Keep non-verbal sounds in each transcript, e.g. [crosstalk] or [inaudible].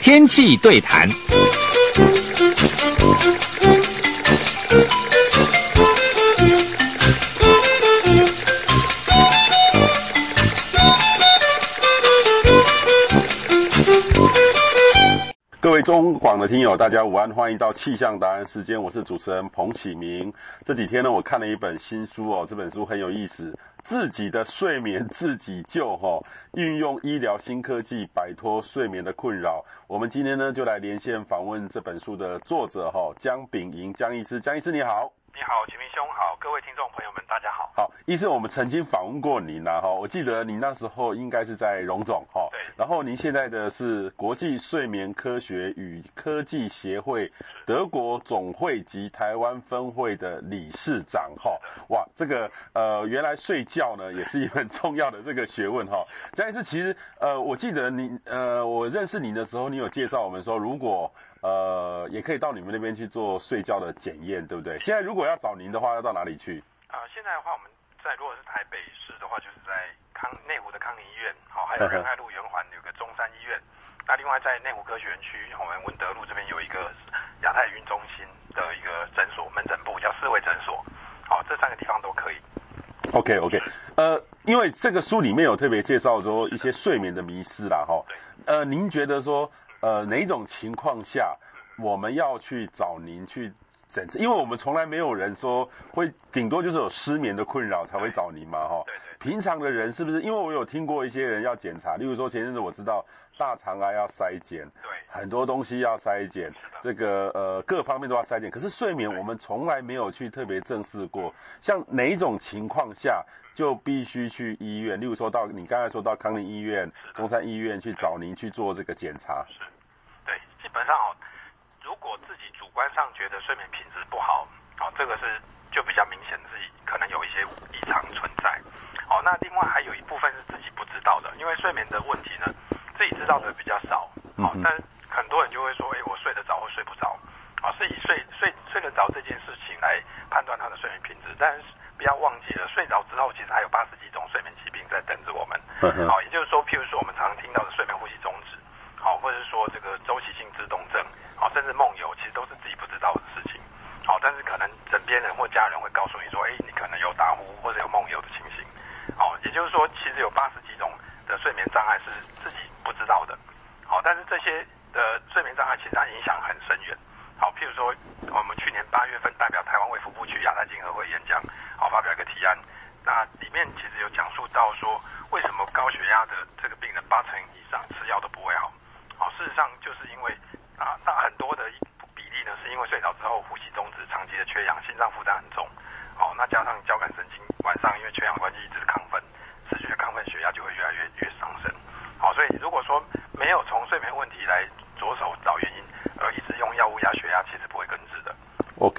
天气对谈。各位中广的听友，大家午安，欢迎到气象达人时间，我是主持人彭启明。这几天呢，我看了一本新书哦，这本书很有意思，自己的睡眠 [laughs] 自己救哈、运用医疗新科技摆脱睡眠的困扰。我们今天呢，就来连线访问这本书的作者哈、哦，姜炳银姜医师，姜医师你好。你好，秦明兄好，各位听众朋友们，大家好。好，医生，我们曾经访问过您呐，哈，我记得您那时候应该是在荣总，哈，对。然后您现在的是国际睡眠科学与科技协会德国总会及台湾分会的理事长，哈，哇，这个呃，原来睡觉呢也是一门重要的这个学问，哈。姜医师，其实呃，我记得您呃，我认识您的时候，你有介绍我们说，如果呃，也可以到你们那边去做睡觉的检验，对不对？现在如果要找您的话，要到哪里去？啊、呃，现在的话，我们在如果是台北市的话，就是在康内湖的康宁医院，好，还有 [laughs] 仁爱路圆环有个中山医院。那另外在内湖科学园区，我们文德路这边有一个亚太云中心的一个诊所门诊部，叫四维诊所。好，这三个地方都可以。OK OK，呃，因为这个书里面有特别介绍说一些睡眠的迷失啦，哈。呃，您觉得说？呃，哪种情况下我们要去找您去诊治？因为我们从来没有人说会，顶多就是有失眠的困扰才会找您嘛，哈。平常的人是不是？因为我有听过一些人要检查，例如说前阵子我知道大肠癌要筛检，对，很多东西要筛检，这个呃各方面都要筛检。可是睡眠我们从来没有去特别正视过，像哪一种情况下就必须去医院？例如说到你刚才说到康宁医院、中山医院去找您去做这个检查。是，对基本上哦，如果自观上觉得睡眠品质不好，哦，这个是就比较明显自己可能有一些异常存在，哦，那另外还有一部分是自己不知道的，因为睡眠的问题呢，自己知道的比较少，哦，但很多人就会说，哎，我睡得着或睡不着，啊，是以睡睡睡得着这件事情来判断他的睡眠品质，但是不要忘记了，睡着之后其实还有八十几种睡眠疾病在等着我们，好，也就是说，譬如说我们常常听到的睡眠呼吸中止。好，或者是说这个周期性自动症，好，甚至梦游，其实都。好，但是可能枕边人或家人会告诉你说，哎，你可能有打呼或者有梦游的情形。好，也就是说，其实有八十几种的睡眠障碍是自己不知道的。好，但是这些的睡眠障碍其实它影响很深远。好，譬如说，我们去年八月份代表台湾卫福部去亚太经合会演讲，好，发表一个提案。那里面其实有讲述到说，为什么高血压的这个病人八成以上吃药都不会好。好，事实上就是因为啊，那很多的，因为睡着之后呼吸中止，长期的缺氧，心脏负担很重。好，那加上交感神经晚上因为缺氧关系一直亢奋，持续的亢奋，血压就会越来越越上升。好，所以如果说没有从睡眠问题来着手找原因，而一直用药物压血压，其实不会根治的。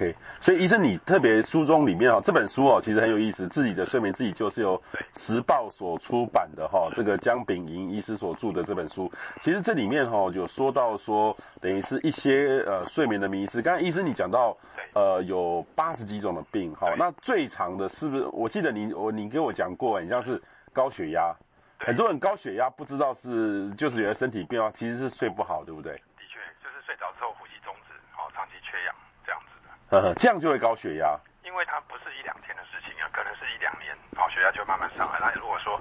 OK，所以医生，你特别书中里面哦，这本书哦，其实很有意思。自己的睡眠自己就是由时报所出版的哈，这个姜炳银医师所著的这本书，其实这里面哈有说到说，等于是一些呃睡眠的迷思。刚才医生你讲到呃有八十几种的病哈，那最长的是不是？我记得你我你给我讲过，很像是高血压，很多人高血压不知道是就是觉得身体变化，其实是睡不好，对不对？的确，就是睡着之后呼吸中止，好，长期缺氧。呵呵，这样就会高血压，因为它不是一两天的事情啊，可能是一两年，好，血压就慢慢上来。那如果说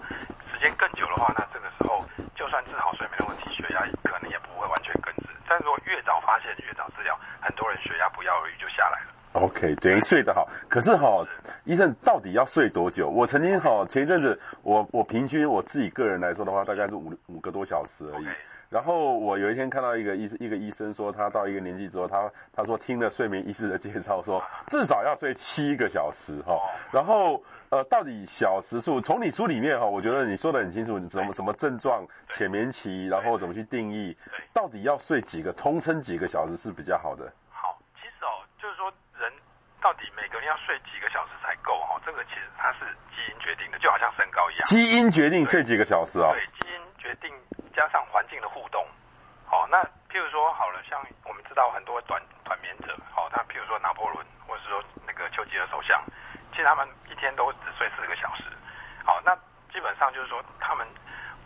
时间更久的话，那这个时候就算治好睡眠的问题，血压可能也不会完全根治。但是如果越早发现，越早治疗，很多人血压不药而愈就下来了。OK，等于睡得好，可是哈，医生到底要睡多久？我曾经哈前一阵子，我我平均我自己个人来说的话，大概是五五个多小时而已。Okay. 然后我有一天看到一个医一个医生说，他到一个年纪之后，他他说听了睡眠医师的介绍，说至少要睡七个小时哈。然后呃，到底小时数？从你书里面哈，我觉得你说的很清楚，你怎么什么症状、浅眠期，然后怎么去定义，到底要睡几个，通称几个小时是比较好的。好，其实哦，就是说人到底每个人要睡几个小时才够哈？这个其实它是基因决定的，就好像身高一样。基因决定睡几个小时啊？对，基因决定。加上环境的互动，好，那譬如说好了，像我们知道很多短短眠者，好，他譬如说拿破仑，或者是说那个丘吉尔首相，其实他们一天都只睡四个小时，好，那基本上就是说他们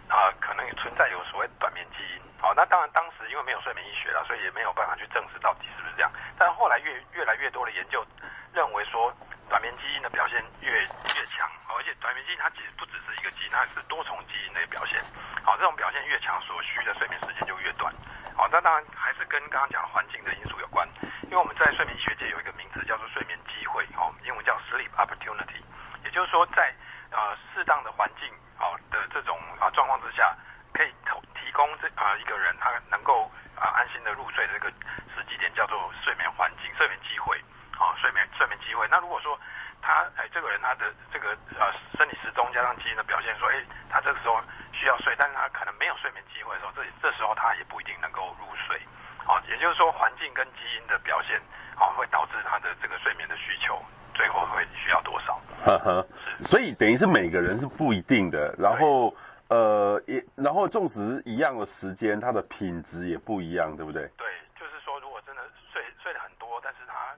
啊、可能也存在有所谓短眠基因。好，那当然当时因为没有睡眠医学了，所以也没有办法去证实到底是不是这样。但后来越越来越多的研究认为说，短眠基因的表现越越强，而且短眠基因它其实不只是一个基因，它是多重基因的表现。好，这种表现越强，所需的睡眠时间就越短。好，那当然还是跟刚刚讲的环境的因素有关，因为我们在睡眠医学界有一个名词叫做睡眠机会，哦，英文叫 sleep opportunity，也就是说在呃适当的环境好的这种啊状况之下，可以提提供这啊一个人他能够啊安心的入睡的这个时机点叫做睡眠环境、睡眠机会，好，睡眠睡眠机会。那如果说他哎这个人他的这个呃生理时钟加上基因的表现说，哎他这个时候需要睡，但是他可能没有睡眠机会的时候，这这时候他也不一定能够入睡，好，也就是说环境跟基因的表现，好会导致他的这个睡眠的需求最后会需要多少？呵呵，所以等于是每个人是不一定的，然后。呃，也然后种植一样的时间，它的品质也不一样，对不对？对，就是说，如果真的睡睡了很多，但是他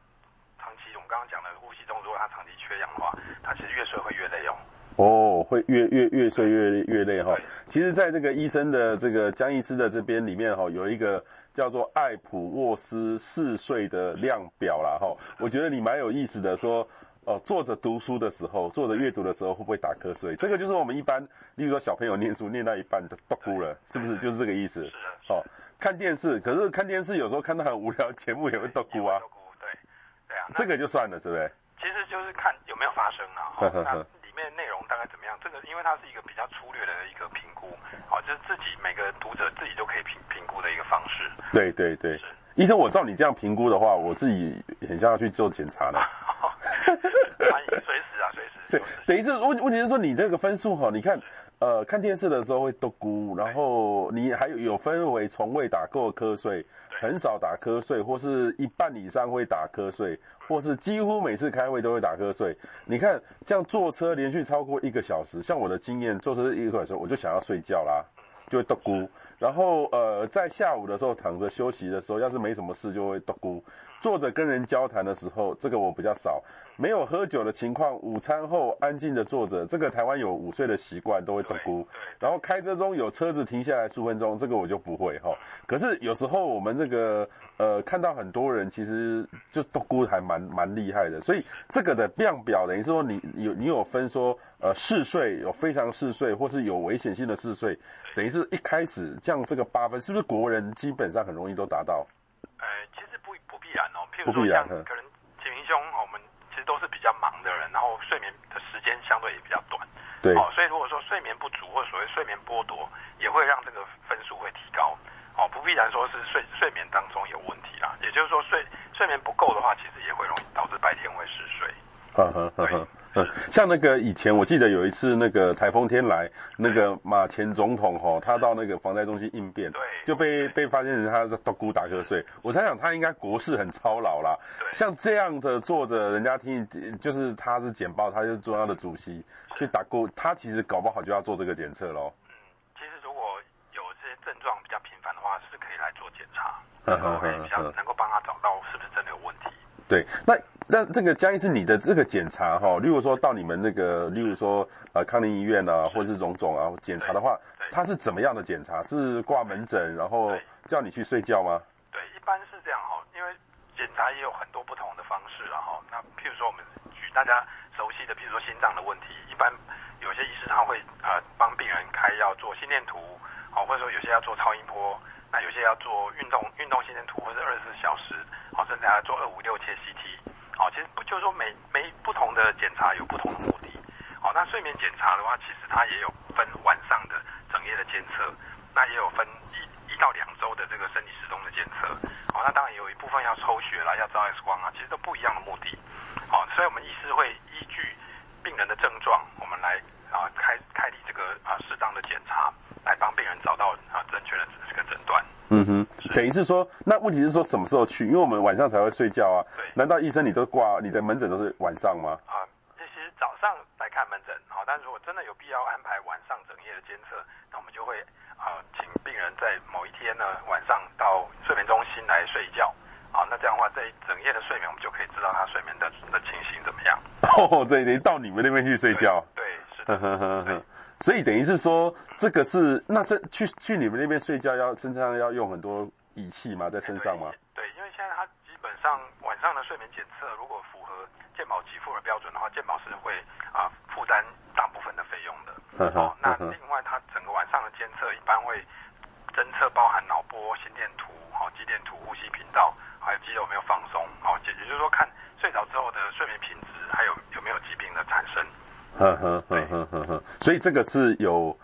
长期我们刚刚讲的呼吸中，如果他长期缺氧的话，他其实越睡会越累哦。哦，会越越越睡越越累哈。其实，在这个医生的这个江医师的这边里面哈，有一个叫做艾普沃斯嗜睡的量表啦哈。我觉得你蛮有意思的说。哦，坐着读书的时候，坐着阅读的时候，会不会打瞌睡？这个就是我们一般，例如说小朋友念书念到一半就嘟咕了，是不是？就是这个意思。是的。哦，看电视，可是看电视有时候看到很无聊节目也会都哭啊。对，对啊。这个就算了，是不是？其实就是看有没有发生啊。呵呵呵。那里面内容大概怎么样？这个因为它是一个比较粗略的一个评估，好，就是自己每个读者自己都可以评评估的一个方式。对对对。是。医生，我照你这样评估的话，我自己很像要去做检查的。[laughs] 随时啊，随时。[laughs] 对，等于是问问题是说，你这个分数哈，你看，呃，看电视的时候会嘟咕，然后你还有有分为从未打过瞌睡，很少打瞌睡，或是一半以上会打瞌睡，或是几乎每次开会都会打瞌睡。你看，这样坐车连续超过一个小时，像我的经验，坐车一个小时我就想要睡觉啦，就会嘟咕。然后呃，在下午的时候躺着休息的时候，要是没什么事就会嘟咕。坐着跟人交谈的时候，这个我比较少。没有喝酒的情况，午餐后安静的坐着，这个台湾有午睡的习惯，都会嘟咕。然后开车中有车子停下来数分钟，这个我就不会哈。可是有时候我们那个呃看到很多人其实就都估还蛮蛮厉害的，所以这个的量表等于说你有你有分说呃嗜睡有非常嗜睡或是有危险性的嗜睡，等于是一开始降这个八分，是不是国人基本上很容易都达到？呃，其实不不必然哦，譬如说像可能启明兄我们其实。都是比较忙的人，然后睡眠的时间相对也比较短，对，哦，所以如果说睡眠不足或所谓睡眠剥夺，也会让这个必然说是睡睡眠当中有问题啦，也就是说睡睡眠不够的话，其实也会容易导致白天会嗜睡，呵呵呵呵。嗯，像那个以前，我记得有一次那个台风天来，那个马前总统吼，他到那个防灾中心应变，对，就被被发现人他在嘟咕打瞌睡。我猜想他应该国事很操劳啦。对，像这样的坐着，人家听就是他是简报，他就是中央的主席去打咕，他其实搞不好就要做这个检测喽。嗯，其实如果有这些症状比较频繁的话，是可以来做检查，然后可以比较能够帮他找到是不是真的有问题。对，那。那这个江医师，你的这个检查哈，例如说到你们那个，例如说呃康宁医院啊，或者是种种啊检查的话，他是怎么样的检查？是挂门诊，然后叫你去睡觉吗？对，一般是这样哈，因为检查也有很多不同的方式啊哈。那譬如说我们举大家熟悉的，譬如说心脏的问题，一般有些医师他会呃帮病人开药做心电图，好，或者说有些要做超音波，有些要做运动运动心电图，或者二十四小时，好，甚至还要做二五六切 CT。好，其实不就是说每每不同的检查有不同的目的。好，那睡眠检查的话，其实它也有分晚上的整夜的监测，那也有分一一到两周的这个生理时钟的监测。好，那当然有一部分要抽血啦，要照 X 光啊，其实都不一样的目的。好，所以我们医师会依据病人的症状，我们来啊开开立这个啊适当的检查，来帮病人找到啊正确的这个诊断。嗯哼，等于是说，那问题是说什么时候去？因为我们晚上才会睡觉啊。对。难道医生你都挂你的门诊都是晚上吗？啊，其实早上来看门诊，好，但如果真的有必要安排晚上整夜的监测，那我们就会啊，请病人在某一天呢晚上到睡眠中心来睡觉。好，那这样的话，这一整夜的睡眠我们就可以知道他睡眠的 [laughs] 的情形怎么样。哦，对，得到你们那边去睡觉。对，对是的。[laughs] 所以等于是说，这个是那是去去你们那边睡觉要身上要用很多仪器吗？在身上吗？对，因为现在它基本上晚上的睡眠检测，如果符合健保给付的标准的话，健保是会啊负担大部分的费用的。呵呵哦，那另外它整个晚上的监测一般会侦测包含脑波、心电图、好肌电图、呼吸频道，还有肌肉有没有放松，好，也也就是说看睡着之后的睡眠品质，还有有没有疾病的产生。呵呵呵呵呵呵，所以这个是有，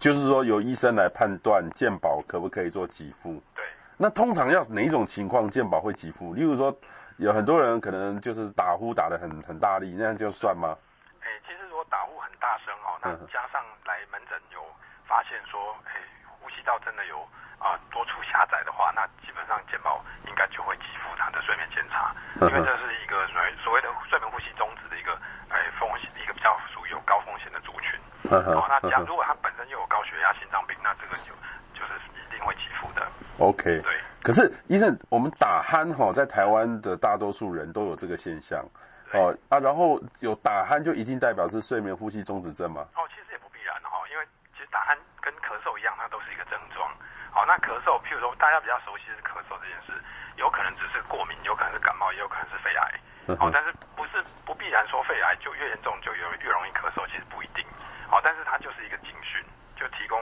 就是说由医生来判断健保可不可以做给付。对。那通常要哪一种情况健保会给付？例如说，有很多人可能就是打呼打得很很大力，那样就算吗？哎、其实如果打呼很大声哦，那加上来门诊有发现说，哎、呼吸道真的有啊多处狭窄的话，那上健保应该就会给付他的睡眠检查，因为这是一个所谓所谓的睡眠呼吸中止的一个哎风险，一个比较属于。有高风险的族群，哦，那假如果他本身又有高血压、心脏病，那这个就就是一定会给付的。OK，对。可是医生，我们打鼾哈，在台湾的大多数人都有这个现象，哦啊，然后有打鼾就一定代表是睡眠呼吸中止症吗？哦，其实也不必然哈，因为其实打鼾跟咳嗽一样，它都是一个症状。好，那咳嗽，譬如说大家比较熟悉的是咳嗽这件事，有可能只是过敏，有可能是感冒，也有可能是肺癌。好，但是不是不必然说肺癌就越严重就有越容易咳嗽，其实不一定。好，但是它就是一个警讯，就提供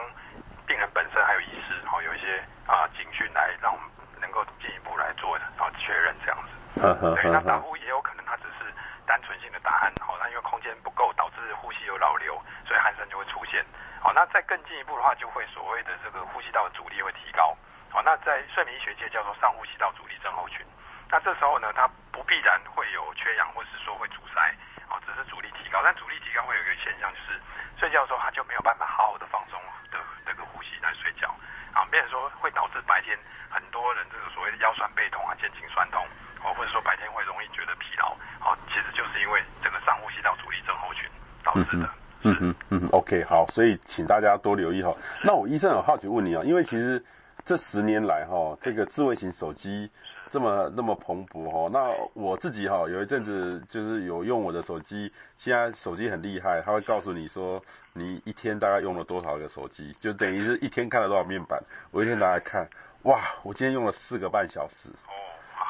病人本身还有医师，好有一些啊警讯来让我们能够进一步来做啊确认这样子。对，那打呼也有可能它只是单纯性的打鼾，好，那因为空间不够导致呼吸有扰流，所以鼾声就会出现。好，那再更进一步的话，就会所谓的这个呼吸道阻力会提高。好，那在睡眠医学界叫做上呼吸道阻力症候群。那这时候呢，它不必然会有缺氧，或是说会阻塞，哦，只是阻力提高。但阻力提高会有一个现象，就是睡觉的时候它就没有办法好好的放松的这个呼吸来睡觉，啊，变成说会导致白天很多人这个所谓的腰酸背痛啊、肩颈酸痛，哦，或者说白天会容易觉得疲劳，哦，其实就是因为这个上呼吸道阻力症候群导致的。嗯嗯，OK，好，所以请大家多留意哈。那我医生很好奇问你啊，因为其实这十年来哈，这个智慧型手机。这么那么蓬勃哈，那我自己哈有一阵子就是有用我的手机，现在手机很厉害，它会告诉你说你一天大概用了多少个手机，就等于是一天看了多少面板。我一天拿来看，哇，我今天用了四个半小时，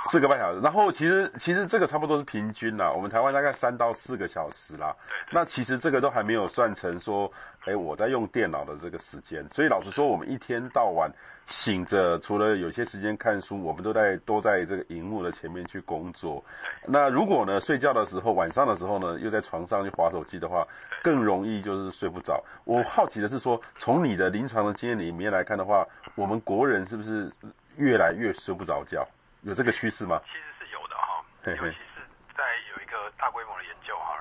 四个半小时。然后其实其实这个差不多是平均啦，我们台湾大概三到四个小时啦。那其实这个都还没有算成说，哎，我在用电脑的这个时间。所以老实说，我们一天到晚。醒着，除了有些时间看书，我们都在都在这个荧幕的前面去工作。那如果呢，睡觉的时候，晚上的时候呢，又在床上去划手机的话，更容易就是睡不着。我好奇的是说，从你的临床的经验里面来看的话，我们国人是不是越来越睡不着觉？有这个趋势吗？其实是有的哈，尤其是在有一个大规模的研究哈，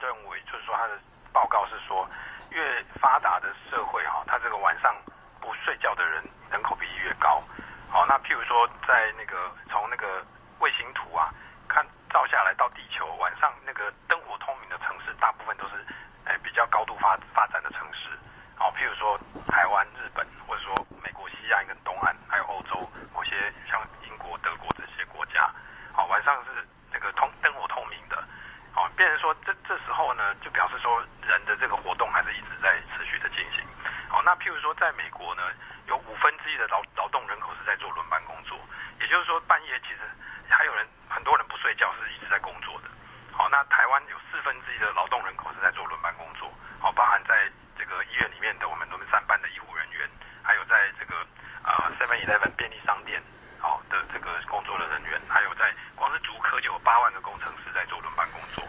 认为就是说他的报告是说，越发达的社会哈，他这个晚上不睡觉的人。人口比例越高，好，那譬如说，在那个从那个卫星图啊，看照下来到地球晚上那个灯火通明的城市，大部分都是哎比较高度发发展的城市，好，譬如说台湾、日本，或者说美国西岸跟东岸，还有欧洲某些像英国、德国这些国家，好，晚上是那个通灯火通明的，好，变成说这这时候呢，表示说人的这个活动还是一直在持续的进行，好，那譬如说在美国呢。有五分之一的劳劳动人口是在做轮班工作，也就是说半夜其实还有人很多人不睡觉，是一直在工作的。好，那台湾有四分之一的劳动人口是在做轮班工作，好，包含在这个医院里面的我们轮班班的医护人员，还有在这个啊 Seven Eleven 便利商店好的这个工作的人员，还有在光是竹科就有八万个工程师在做轮班工作，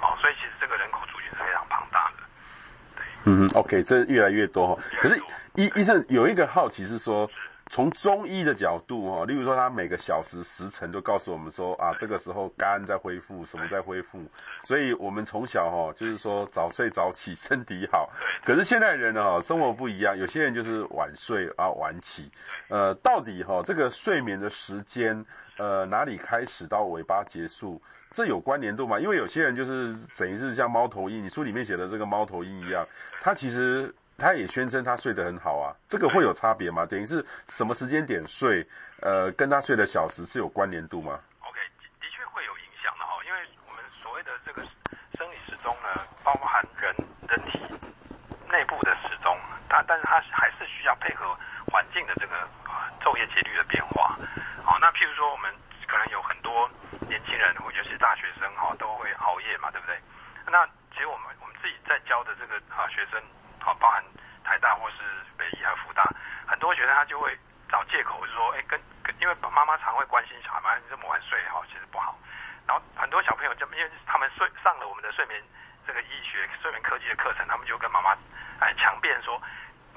好，所以其实这个人口族群是非常庞大的。对，嗯，OK，这越来越多哈，可是。医医生有一个好奇是说，从中医的角度哈，例如说他每个小时时辰都告诉我们说啊，这个时候肝在恢复，什么在恢复，所以我们从小哈就是说早睡早起身体好。可是现代人呢哈，生活不一样，有些人就是晚睡啊晚起，呃，到底哈这个睡眠的时间呃哪里开始到尾巴结束，这有关联度吗？因为有些人就是等于是像猫头鹰你书里面写的这个猫头鹰一样他其实他也宣称他睡得很好啊这个会有差别吗？等于是什么时间点睡呃跟他睡的小时是有关联度吗？Ok 的确会有影响的哈因为我们所谓的这个生理时钟呢包含人人体内部的时钟它但是它还是需要配合环境的这个昼夜节律的变化。好那譬如说我们可能有很多年轻人，尤其大学生哈、都会熬夜嘛，对不对？那其实我们我们自己在教的这个啊学生，好、啊，包含台大或是北医还有福大，很多学生他就会找借口说，哎，跟,跟因为妈妈常会关心小孩嘛，你这么晚睡哈、其实不好。然后很多小朋友就因为他们睡上了我们的睡眠这个医学睡眠科技的课程，他们就跟妈妈哎强辩说。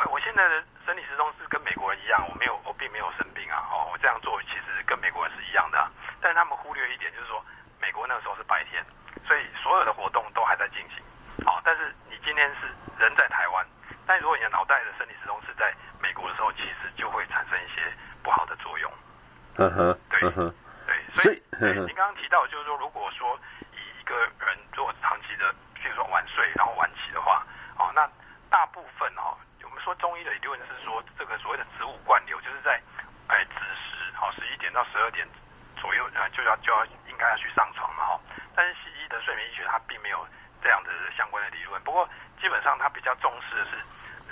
我现在的生理时钟是跟美国人一样，我没有，我并没有生病啊。哦，我这样做其实跟美国人是一样的、但是他们忽略一点，就是说美国那个时候是白天，所以所有的活动都还在进行。好，但是你今天是人在台湾，但如果你的脑袋的生理时钟是在美国的时候，其实就会产生一些不好的作用。嗯哼，对，对，所以您刚刚提到，就是说，如果说以一个人做长期的，譬如说晚睡，然后晚起的话，哦，那大部分哦，我们说中医的理论是说，这个所谓的子午贯流，就是在哎子时，好，十一点到十二点左右，呃，就要就要应该要去上床嘛，哈。但是西医的睡眠医学它并没有这样的相关的理论，不过基本上它比较重视的是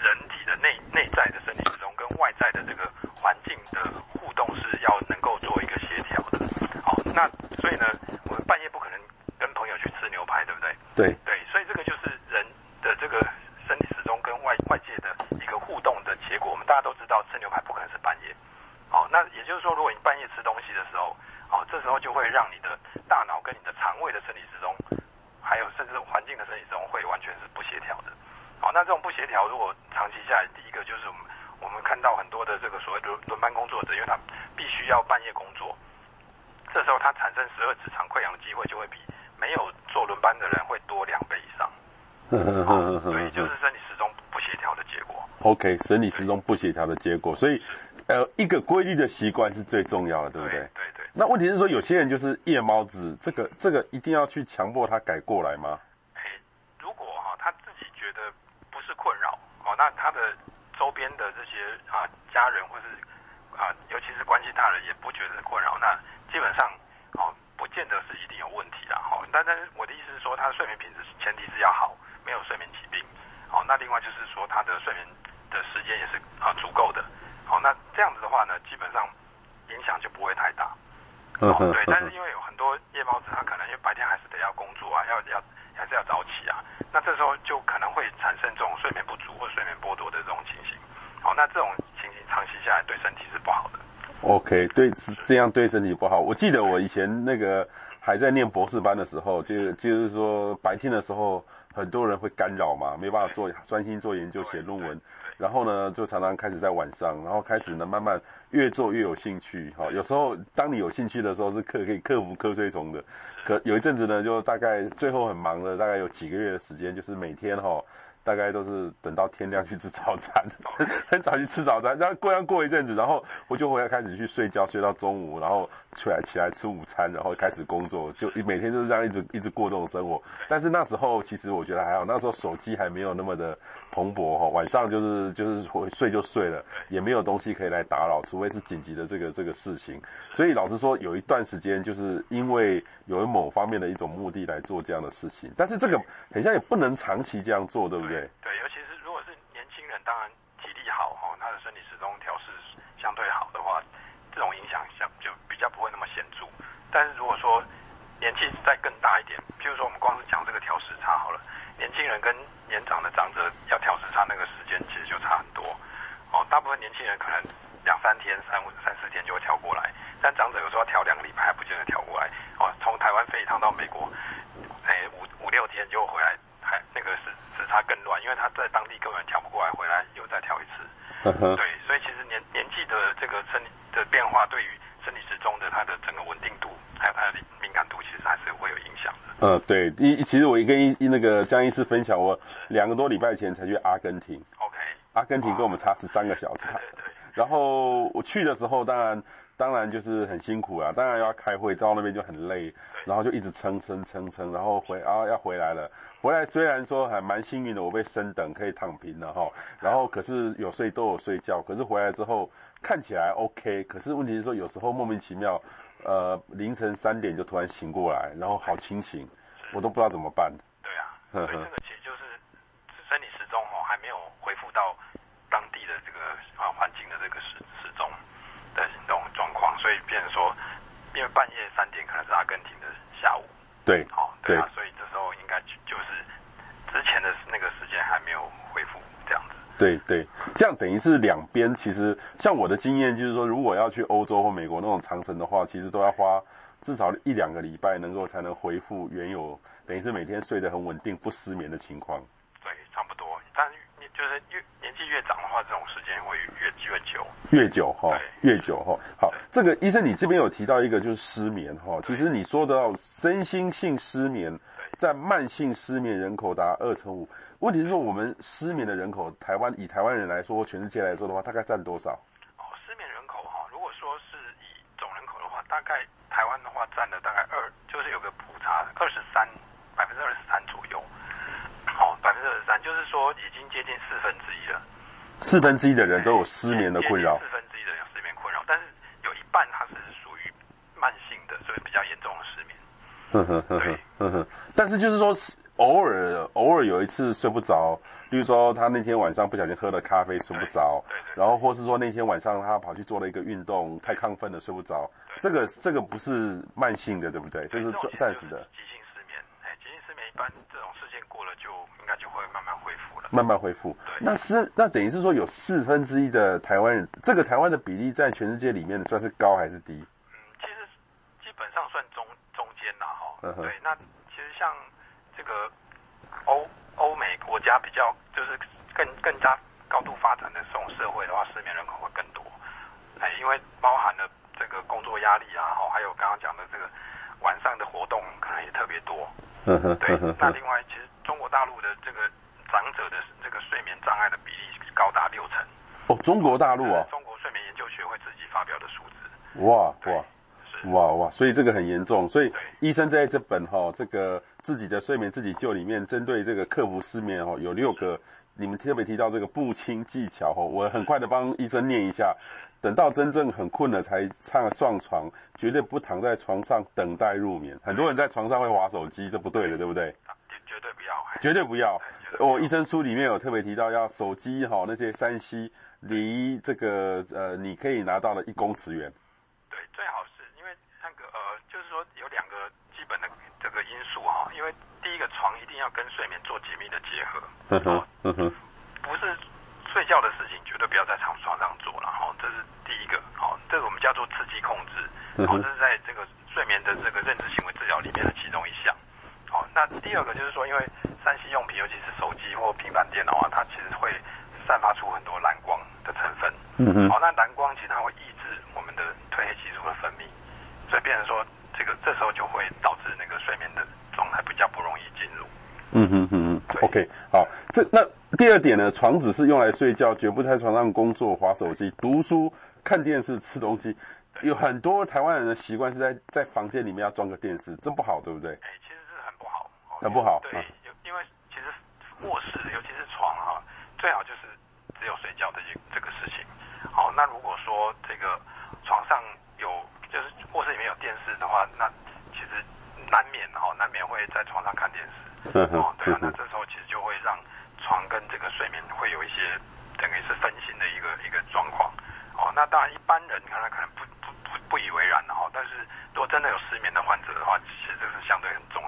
人体的内内在的生理时钟跟外在的这个环境的互动是要能够做一个协调的。好，那所以呢，我们半夜不可能跟朋友去吃牛排，对不对？对对，所以这个就是人的这个生理时钟跟外外界的一个互动的结果。我们大家都知道，吃牛排不可能是半夜。好，那也就是说，如果你半夜吃东西的时候，好，这时候就会让你的大脑跟你的肠胃的生理时钟，还有甚至环境的生理时钟会完全是不协调的。好，那这种不协调，如果长期下来，第一个就是我们我们看到很多的这个所谓的轮班工作者，因为他必须要半夜工作，这时候他产生十二指肠溃疡的机会就会比没有做轮班的人会多两倍以上。所以就是生理时钟不协调的结果。OK，生理时钟不协调的结果，所以。呃，一个规律的习惯是最重要的，对不对？对对，对。那问题是说，有些人就是夜猫子，这个这个一定要去强迫他改过来吗？哎，如果哈、哦、他自己觉得不是困扰，哦，那他的周边的这些啊家人或是啊，尤其是关系大人也不觉得是困扰，那基本上哦，不见得是一定有问题啦。哈、哦。但但是我的意思是说，他的睡眠品质前提是要好，没有睡眠疾病。哦，那另外就是说，他的睡眠的时间也是啊足够的。好，那这样子的话呢，基本上影响就不会太大。哦，对，但是因为有很多夜猫子，他可能因为白天还是得要工作啊，要要还是要早起啊，那这时候就可能会产生这种睡眠不足或睡眠剥夺的这种情形。好，那这种情形长期下来对身体是不好的。OK，对，是这样对身体不好。我记得我以前那个还在念博士班的时候，就就是说白天的时候很多人会干扰嘛，没办法做专心做研究写论文。然后呢，就常常开始在晚上，然后开始呢，慢慢越做越有兴趣。哈，有时候当你有兴趣的时候，是克可以克服瞌睡虫的。可有一阵子呢，就大概最后很忙的，大概有几个月的时间，就是每天哈。大概都是等到天亮去吃早餐，[laughs] 很早去吃早餐，然后过样过一阵子，然后我就回来开始去睡觉，睡到中午，然后出来起来吃午餐，然后开始工作，就每天就是这样一直一直过这种生活。但是那时候其实我觉得还好，那时候手机还没有那么的蓬勃哈，晚上就是就是睡就睡了，也没有东西可以来打扰，除非是紧急的这个这个事情。所以老实说，有一段时间就是因为有某方面的一种目的来做这样的事情，但是这个很像也不能长期这样做，对不？对对，尤其是如果是年轻人，当然体力好哈，他的生理时钟调适相对好的话，这种影响相就比较不会那么显著。但是如果说年纪再更大一点，譬如说我们光是讲这个调时差好了，年轻人跟年长的长者要调时差那个时间其实就差很多哦。大部分年轻人可能两三天、三五三四天就会调过来，但长者有时候要调两个礼拜还不见得调过来哦。从台湾飞一趟到美国，哎，五五六天就回来。还那个时时差更乱，因为他在当地根本调不过来，回来又再调一次。对，所以其实年年纪的这个生理的变化，对于生理时钟的它的整个稳定度，还有它的敏感度，其实还是会有影响的。嗯，对，一其实我跟一那个江医师分享，我两个多礼拜前才去阿根廷。OK，阿根廷跟我们差十三个小时。对，对对。[laughs] 然后我去的时候，当然。当然就是很辛苦啊，当然要开会，到那边就很累，然后就一直撑撑撑撑，然后回啊要回来了，回来虽然说还蛮幸运的，我被升等可以躺平了哈，然后可是有睡都有睡觉，可是回来之后看起来 OK，可是问题是说有时候莫名其妙，呃凌晨三点就突然醒过来，然后好清醒，我都不知道怎么办。对啊，所以这个其实就是身体时钟哦还没有恢复到当地的这个啊环境的这个时时钟。的这种状况，所以变成说，因为半夜三点可能是阿根廷的下午，对，好、哦，对啊，对，所以这时候应该就就是之前的那个对对，这样等于是两边其实像我的经验就是说，如果要去欧洲或美国那种长城的话，其实都要花至少一两个礼拜能够才能恢复原有，等于是每天睡得很稳定不失眠的情况。对，差不多。但就是越年纪越长的话，这种时间会越越久。越久哈，越久哈。好，这个医生你这边有提到一个就是失眠哈，其实你说到身心性失眠，在慢性失眠人口达二成五。问题是说，我们失眠的人口，台湾以台湾人来说，全世界来说的话，大概占多少？哦，失眠人口哈，如果说是以总人口的话，大概台湾的话占了大概二，就是有个普查，二十三，百分之二十三左右。好，百分之二十三，就是说已经接近四分之一了。四分之一的人都有失眠的困扰。四分之一的人有失眠困扰，但是有一半他是属于慢性的，所以比较严重的失眠。呵呵呵呵呵呵，但是就是说。偶尔偶尔有一次睡不着，例如说他那天晚上不小心喝了咖啡睡不着，然后或是说那天晚上他跑去做了一个运动太亢奋了睡不着，这个这个不是慢性的对不对？这是暂时的。急性失眠，哎，急性失眠一般这种事件过了就应该就会慢慢慢恢复。那是那等于是说有四分之一的台湾人，这个台湾的比例在全世界里面算是高还是低？嗯，其实基本上算中中间啦哈。对，那其实像。这个欧欧美国家比较就是更更加高度发展的这种社会的话，失眠人口会更多。哎，因为包含了这个工作压力啊，哈，还有刚刚讲的这个晚上的活动可能也特别多。嗯哼。对。那另外，其实中国大陆的这个长者的这个睡眠障碍的比例高达六成。哦，中国大陆啊。中国睡眠研究学会自己发表的数字。哇哇。哇哇，所以这个很严重，所以医生在这本哈、哦、这个自己的睡眠自己救里面，针对这个克服失眠哦，有六个，你们特别提到这个步轻技巧哦，我很快的帮医生念一下，等到真正很困了才上上床，绝对不躺在床上等待入眠。很多人在床上会划手机，这不对的，对不对？绝对不要，绝对不要。我、哦、医生书里面有特别提到，要手机哈、哦、那些三 C 离这个呃你可以拿到的一公尺远。对，最好是因为那个呃，就是说有两个基本的这个因素哈，因为第一个床一定要跟睡眠做紧密的结合，嗯哼，嗯哼，不是睡觉的事情绝对不要在床床上做了哈，这是第一个，好，这个我们叫做刺激控制，然后，这是在这个睡眠的这个认知行为治疗里面的其中一项，好，那第二个就是说，因为三 C 用品，尤其是手机或平板电脑啊，它其实会散发出很多蓝光的成分，嗯嗯，好，那蓝光其实它会抑制我们的褪黑激素的分泌，所以变成说。这个这时候就会导致那个睡眠的状态比较不容易进入。嗯哼哼嗯，OK，好，这那第二点呢，床只是用来睡觉，绝不在床上工作、划手机、读书、看电视、吃东西。有很多台湾人的习惯是在在房间里面要装个电视，这不好，对不对？很不好。对，嗯、因为其实卧室，尤其是床哈，最好就是只有睡觉的这这个事情。好，那如果说这个床上有。就是卧室里面有电视的话，那其实难免哈，难免会在床上看电视。哦，对啊，那这时候其实就会让床跟这个睡眠会有一些等于是分心的一个一个状况。哦，那当然一般人可能可能不不不不以为然的哈，但是如果真的有失眠的患者的话，其实这是相对很重。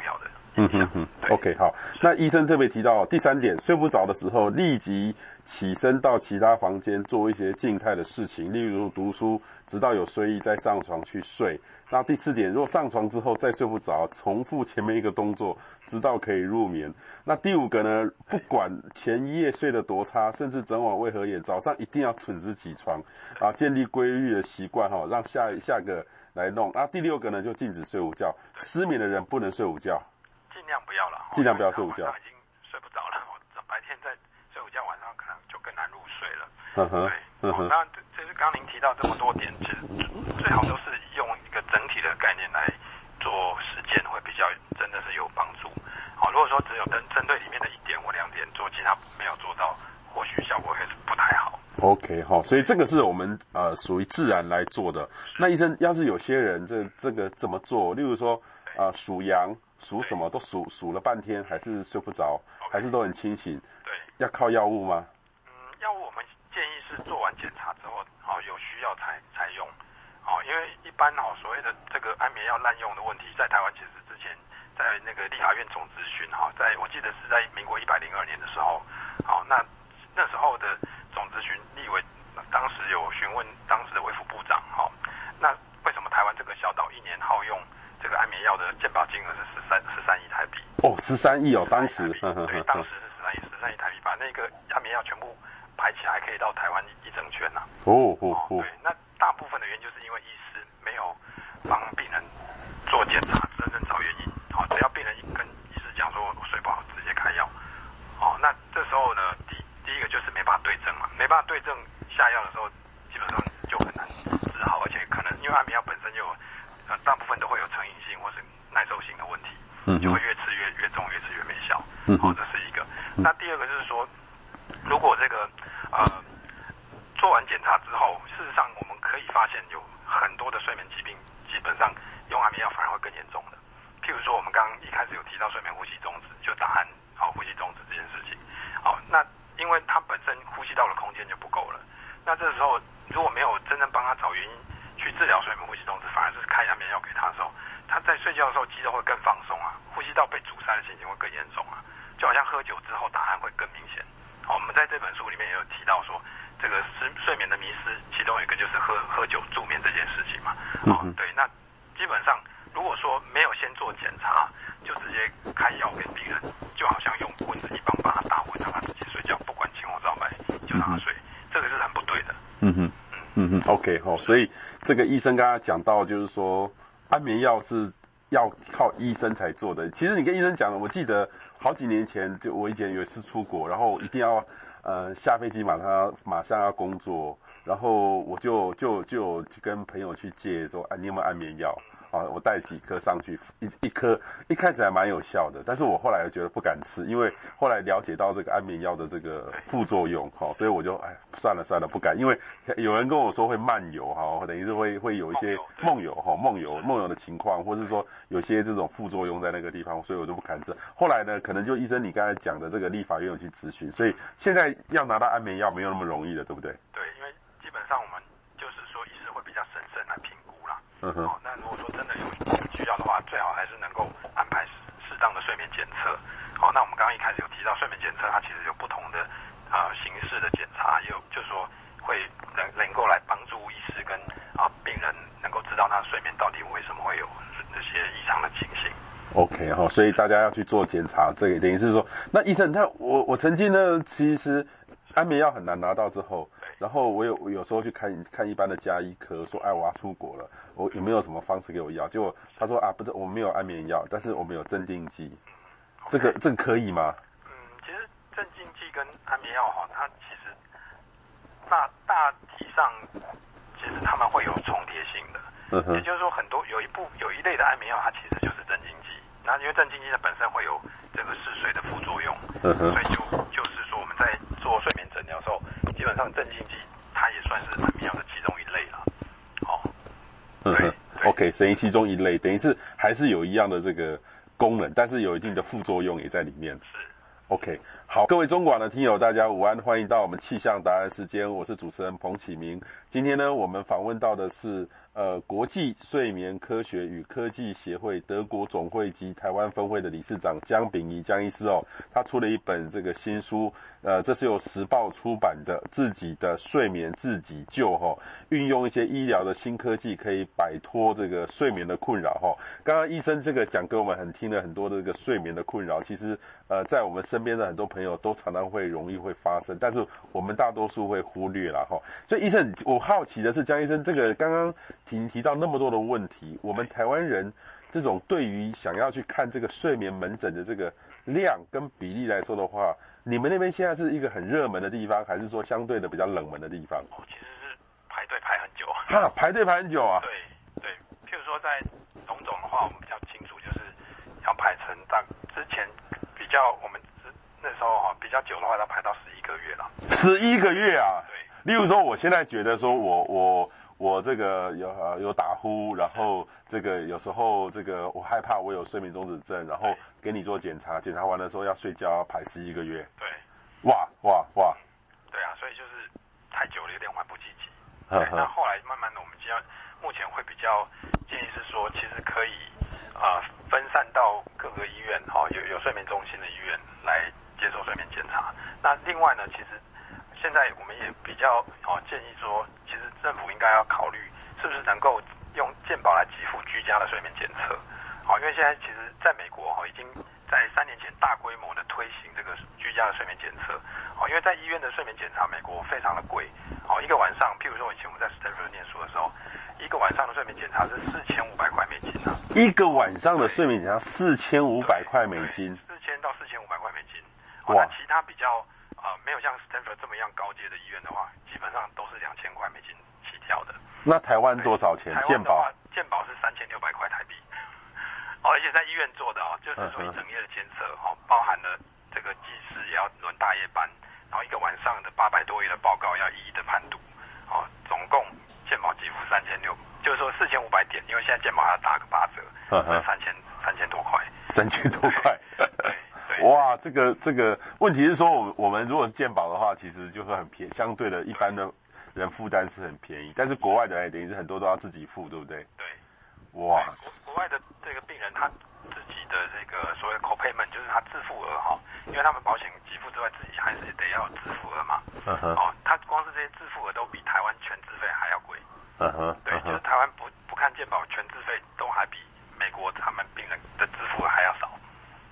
嗯哼哼，OK，好。那医生特别提到第三点，睡不着的时候立即起身到其他房间做一些静态的事情，例如读书，直到有睡意再上床去睡。那第四点，如果上床之后再睡不着，重复前面一个动作，直到可以入眠。那第五个呢，不管前一夜睡得多差，甚至整晚未合眼，早上一定要准时起床啊，建立规律的习惯哈，让下下个来弄。那第六个呢，就禁止睡午觉，失眠的人不能睡午觉。尽量不要了，尽量不要睡午觉。已经睡不着了，[laughs] 我白天在睡午觉，晚上可能就更难入睡了。嗯哼，对，嗯哼。当然，这是刚刚您提到这么多点，其实最好都是用一个整体的概念来做实践，会比较真的是有帮助。好，如果说只有针针对里面的一点或两点做，其他没有做到，或许效果还是不太好。OK，好，所以这个是我们呃属于自然来做的。那医生，要是有些人这这个怎么做？例如说啊，呃，属羊。数什么都数数了半天，还是睡不着.还是都很清醒。对，要靠药物吗？嗯，药物我们建议是做完检查之后，好、哦、有需要才才用。好、哦，因为一般好、哦、所谓的这个安眠药滥用的问题，在台湾其实之前在那个立法院总咨询哈，在我记得是在民国一百零二年的时候，好、哦、那那时候的总咨询立委当时有询问当时的卫福部长，哈，那为什么台湾这个小岛一年耗用这个安眠药的健保金额是十三十三亿台币？哦，十三亿哦，当时，对，当时是十三亿，十三亿台币，把那个安眠药全部排起来，可以到台湾一整圈呐。哦哦哦，对，那大部分的原因就是因为医师没有帮病人做检查，真正找原因。好，只要病人一跟医师讲说我睡不好，直接开药。哦，那这时候呢，第第一个就是没办法对症嘛，没办法对症下药的时候，基本上就很难治好，而且可能因为安眠药本身就有呃大部分都会有成瘾性或是耐受性的问题，嗯，就会越吃越越重，越吃越没效。嗯，好，这是一个。那第二个就是说，如果这个呃做完检查之后，事实上我们可以发现有很多的睡眠疾病，基本上用安眠药反而会更严重的。譬如说，我们刚刚一开始有提到睡眠呼吸中止，就打鼾，好，呼吸中止这件事情，好，那因为他本身呼吸道的空间就不够了，那这时候如果没有真正帮他找原因去治疗睡眠呼吸中止，反而是开安眠药给他的时候，他在睡觉的时候肌肉会更放松啊，呼吸道被阻塞的情形会更严重啊，就好像喝酒之后打鼾会更明显。好，我们在这本书里面也有提到说，这个睡睡眠的迷思，其中一个就是喝喝酒助眠这件事情嘛。好，对，那基本上。如果说没有先做检查，就直接开药给病人，就好像用蚊子一棒把他打昏，让他自己睡觉，不管青红皂白就让他睡，嗯、这个是很不对的。嗯哼，嗯哼，OK 好，所以这个医生刚刚讲到，就是说安眠药是要靠医生才做的。其实你跟医生讲了，我记得好几年前就我以前有一次出国，然后一定要呃下飞机马上马上要工作，然后我就就就跟朋友去借说，啊，你有没有安眠药？啊，我带几颗上去，一一颗一开始还蛮有效的，但是我后来又觉得不敢吃，因为后来了解到这个安眠药的这个副作用，哈，所以我就哎算了算了，不敢，因为有人跟我说会漫游，哈，等于是会会有一些梦游，哈，梦游梦游的情况，或是说有些这种副作用在那个地方，所以我就不敢吃。后来呢，可能就医生你刚才讲的这个立法院有去咨询，所以现在要拿到安眠药没有那么容易的，对不对？对，因为本上我们就是说医师会比较审慎来评估啦。嗯哼。那如果说真的有需要的话，最好还是能够安排适当的睡眠检测。好，那我们刚刚一开始有提到睡眠检测，它其实有不同的啊、呃、形式的检查，也有就是说会能能够来帮助医师跟啊病人能够知道他的睡眠到底为什么会有这些异常的情形。OK 哈，所以大家要去做检查，这个等于是说，那医生他我我曾经呢，其实安眠药很难拿到之后。然后我有我有时候去看看一般的加医科，说哎我要出国了，我有没有什么方式给我药？结果他说啊不是我们没有安眠药，但是我们有镇定剂，这个这个可以吗？嗯，其实镇静剂跟安眠药哈，它其实大大体上其实他们会有重叠性的，嗯哼，也就是说很多有一部有一类的安眠药，它其实就是镇静剂，那因为镇静剂它本身会有这个嗜睡的副作用，嗯哼，所以就就是说我们在做睡眠诊疗的时候。基本上镇静剂它也算是安眠药的其中一类了，好、哦，嗯哼，OK，等于其中一类，等于是还是有一样的这个功能，但是有一定的副作用也在里面。是，OK，好，各位中广的听友，大家午安，欢迎到我们气象答案时间，我是主持人彭启明。今天呢，我们访问到的是。呃，国际睡眠科学与科技协会德国总会及台湾分会的理事长江秉宜江医师哦，他出了一本这个新书，呃，这是由时报出版的《自己的睡眠自己救》哈、哦，运用一些医疗的新科技，可以摆脱这个睡眠的困扰哈、哦。刚刚医生这个讲给我们很听了很多的这个睡眠的困扰，其实呃，在我们身边的很多朋友都常常会容易会发生，但是我们大多数会忽略了哈、哦。所以医生，我好奇的是江医生这个刚刚。提提到那么多的问题，我们台湾人这种对于想要去看这个睡眠门诊的这个量跟比例来说的话，你们那边现在是一个很热门的地方，还是说相对的比较冷门的地方？哦，其实是排队排很久啊。哈，排队排很久啊。对对，譬如说在董总的话，我们比较清楚，就是要排成大之前比较我们那时候哈比较久的话，要排到十一个月了。十一个月啊？对。例如说，我现在觉得说我我。我这个有呃有打呼，然后这个有时候这个我害怕我有睡眠中止症，然后给你做检查，检查完了之后要睡觉要排十一个月。对，哇哇哇！对啊，所以就是太久了，有点缓不积极。对，那后来慢慢的，我们就要目前会比较建议是说，其实可以啊、呃、分散到各个医院哈、哦，有有睡眠中心的医院来接受睡眠检查。那另外呢，其实现在我们也比较哦建议说，其实政府应该要考虑是不是能够用健保来给付居家的睡眠检测。好，因为现在其实在美国哈已经在三年前大规模的推行这个居家的睡眠检测。好，因为在医院的睡眠检查，美国非常的贵。好，一个晚上，譬如说以前我们在 Stanford 念书的时候，一个晚上的睡眠检查是四千五百块美金啊。一个晚上的睡眠检查四千五百块美金。四千到四千五百块美金。哇。那其他比较呃没有像 Stanford 这么样高阶的医院的话，基本上都是两千块美金起跳的。那台湾多少钱？健保？健保是三千六百块台币。[laughs] 哦，而且在医院做的哦，就是说一整夜的监测，哦，包含了这个技师也要轮大夜班，然后一个晚上的八百多页的报告要一一的判读，哦，总共健保给付三千六，就是说四千五百点，因为现在健保还要打个八折，三千三千多块，三千多块，哇，这个这个问题是说，我们我们如果是健保的话，其实就是很便，相对的一般的人负担是很便宜，但是国外的等于是很多都要自己付，对不对？对。哇，国国外的这个病人他自己的这个所谓 co-payment 就是他自付额哈，因为他们保险给付之外，自己还是得要自付额嘛。嗯哼。哦，他光是这些自付额都比台湾全自费还要贵。嗯哼。对，就是台湾不不看健保全自费都还比美国他们病人的自付额还要少。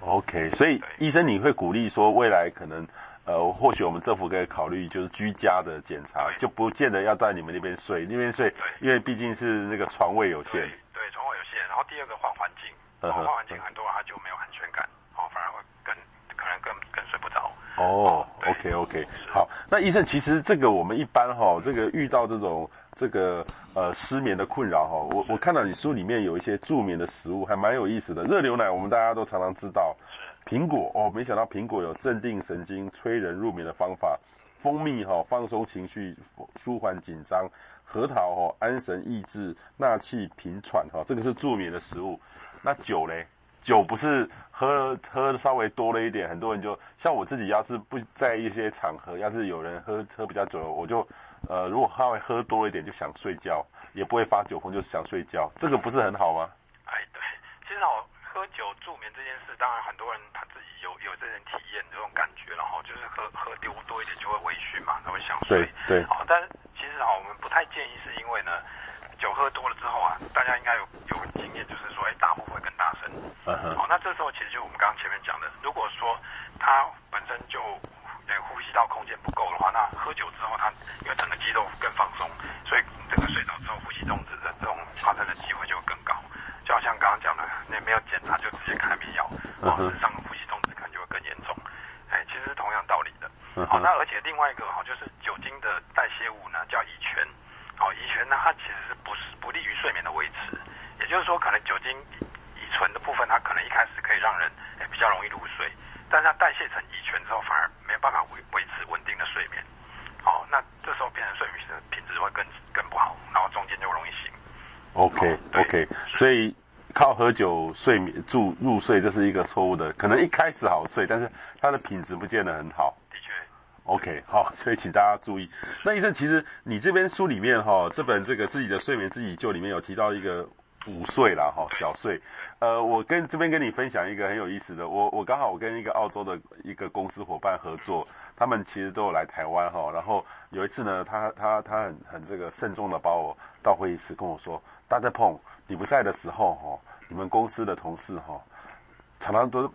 OK，所以医生你会鼓励说未来可能呃或许我们政府可以考虑就是居家的检查，就不见得要在你们那边睡，那边睡，因为毕竟是那个床位有限。对床位有限然后第二个换环境，换环境很多人他就没有安全感，哦，反而会更可能更更睡不着。哦，OK OK，好，那医生其实这个我们一般哈、哦，这个遇到这种这个呃失眠的困扰哈、我我看到你书里面有一些助眠的食物，还蛮有意思的。热牛奶我们大家都常常知道，苹果哦，没想到苹果有镇定神经、催人入眠的方法。蜂蜜哈、哦、放松情绪、舒缓紧张；核桃哦安神益智、纳气平喘哈、哦，[laughs] 这个是助眠的食物。那酒嘞？酒不是喝喝稍微多了一点，很多人就像我自己，要是不在一些场合，要是有人喝喝比较久，我就呃如果稍微喝多一点就想睡觉，也不会发酒疯，就是想睡觉，这个不是很好吗？哎，对，其实哦，喝酒助眠这件事，当然很多人他自己有有这种体验这种感觉，然后就是喝喝丢多一点就会微醺嘛，他会想睡。对。好，但是其实哈，我们不太建议，是因为呢，酒喝多了之后啊，大家应该有有经验，就是说，哎，大呼会更大声。嗯哼。好，那这时候其实就我们刚刚前面讲的，如果说他本身就呃呼吸道空间不够的话，那喝酒之后他因为整个肌肉更放松，所以整个睡着之后呼吸中止的这种发生的机会就会更高。就好像刚刚讲的，你没有检查就直接开迷药，哦，事实上呼吸中止可能就会更严重。哎，其实是同样道理的。好，那而且另外一个哈，就是酒精的代谢物呢，叫乙醛。哦，乙醛呢，它其实是不是不利于睡眠的维持？也就是说，可能酒精乙醇的部分，它可能一开始可以让人哎比较容易入睡，但是它代谢成乙醛之后，反而办法维维持稳定的睡眠。好，那这时候变成睡眠的品质会更更不好，然后中间就容易醒。OK OK，所以靠喝酒睡眠助入睡，这是一个错误的。可能一开始好睡，但是它的品质不见得很好。的确，OK，好，所以请大家注意。那医生，其实你这边书里面哈，这本这个自己的睡眠自己救里面有提到一个午睡啦哈，小睡。呃，我跟这边跟你分享一个很有意思的，我我刚好我跟一个澳洲的一个公司伙伴合作，他们其实都有来台湾哈。然后有一次呢，他他他很很这个慎重的把我到会议室跟我说。大家碰你不在的时候，哈，你们公司的同事哈，常常都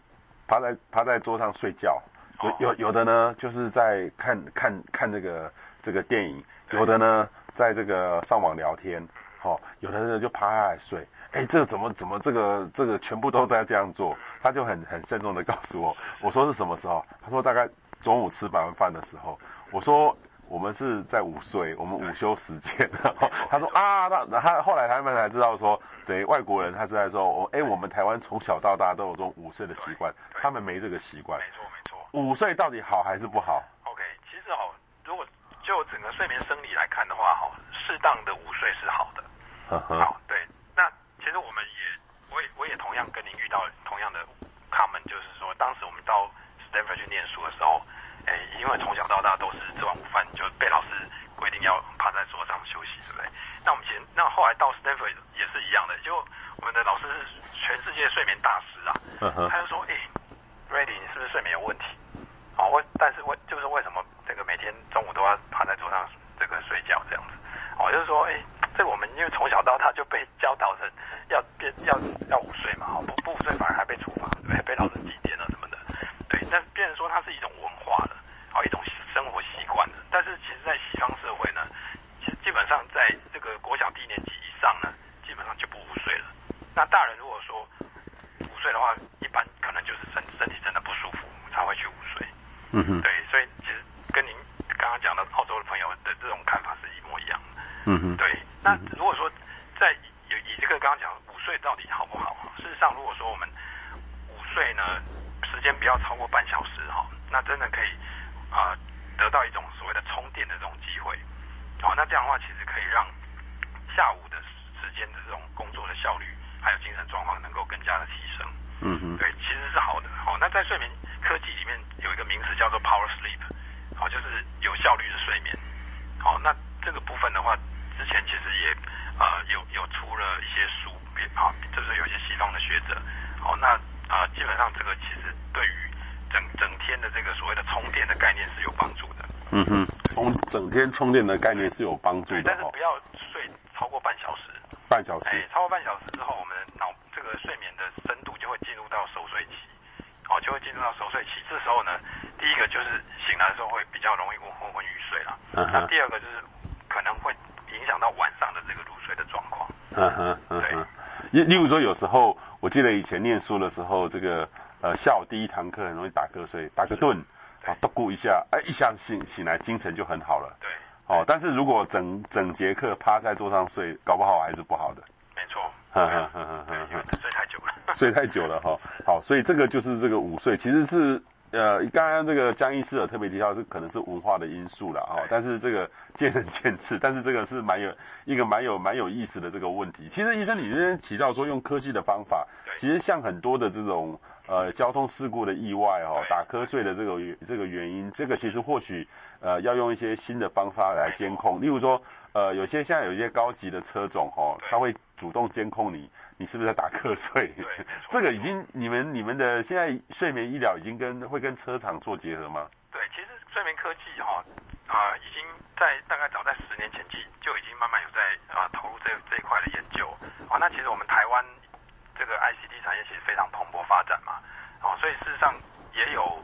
趴在趴在桌上睡觉，有有有的呢，就是在看看看这个这个电影，有的呢，在这个上网聊天，哈，有的人就趴下来睡，哎，这个怎么怎么这个这个全部都在这样做，他就很很慎重的告诉我，我说是什么时候？他说大概中午吃完饭的时候，我说。我们是在午睡，我们午休时间。然后他说啊，那他后来他们才知道说，对外国人他是在说，我哎，我们台湾从小到大都有这种午睡的习惯，他们没这个习惯。没错没错。午睡到底好还是不好？OK，其实哦，如果就整个睡眠生理来看的话，哈，适当的午睡是好的。好，对。那其实我们也，我也我也同样跟您遇到同样的 comment，就是说，当时我们到 Stanford 去念书的时候。哎，因为从小到大都是吃完午饭就被老师规定要趴在桌上休息，对不对？那我们前那后来到 Stanford 也是一样的，就我们的老师是全世界睡眠大师啊，嗯、他就说：“哎，Brady，你是不是睡眠有问题？哦，我但是为就是为什么这个每天中午都要讲的澳洲的朋友的这种看法是一模一样的。嗯哼，对。那如果说在以以这个刚刚讲午睡到底好不好？事实上，如果说我们午睡呢，时间不要超过半小时哈，那真的可以啊、呃、得到一种所谓的充电的这种机会。好，那这样的话其实可以让下午的时间的这种工作的效率还有精神状况能够更加的提升。嗯哼，对，其实是好的。好，那在睡眠科技里面有一个名词叫做 Power Sleep，好，就是有效率的睡眠。好，那这个部分的话，之前其实也啊、呃、有有出了一些书，好，就是有一些西方的学者。好，那啊、呃、基本上这个其实对于整整天的这个所谓的充电的概念是有帮助的。嗯哼，充整天充电的概念是有帮助的，但是不要睡超过半小时。半小时。哎，超过半小时之后，我们的脑这个睡眠的深度就会进入到熟睡期，哦，就会进入到熟睡期。这时候呢，第一个就是醒来的时候会比较容易昏昏欲睡了。嗯哼。那第二个就是可能会影响到晚上的这个入睡的状况。嗯哼，嗯哼。例例如说，有时候我记得以前念书的时候，这个呃下午第一堂课很容易打瞌睡，打个盹。啊，都顾一下，哎，一下醒醒来，精神就很好了。对，哦，但是如果整整节课趴在桌上睡，搞不好还是不好的。没错，哈哈哈睡太久了，[laughs] [laughs] 睡太久了哈。好，所以这个就是这个午睡，其实是呃，刚刚这个江医师有特别提到，是可能是文化的因素了哈。但是这个见仁见智，[laughs] 但是这个是蛮有一个蛮有蛮有意思的这个问题。其实医生，你这边提到说用科技的方法，其实像很多的这种。呃，交通事故的意外哦，打瞌睡的这个这个原因，这个其实或许呃要用一些新的方法来监控，例如说呃有些现在有一些高级的车种哦，它会主动监控你，你是不是在打瞌睡？对，[laughs] 这个已经你们你们的现在睡眠医疗已经跟会跟车厂做结合吗？对，其实睡眠科技哈啊、呃、已经在大概早在十年前就就已经慢慢有在啊、呃、投入这这一块的研究啊、哦，那其实我们台湾。这个 ICT 产业其实非常蓬勃发展嘛，哦，所以事实上也有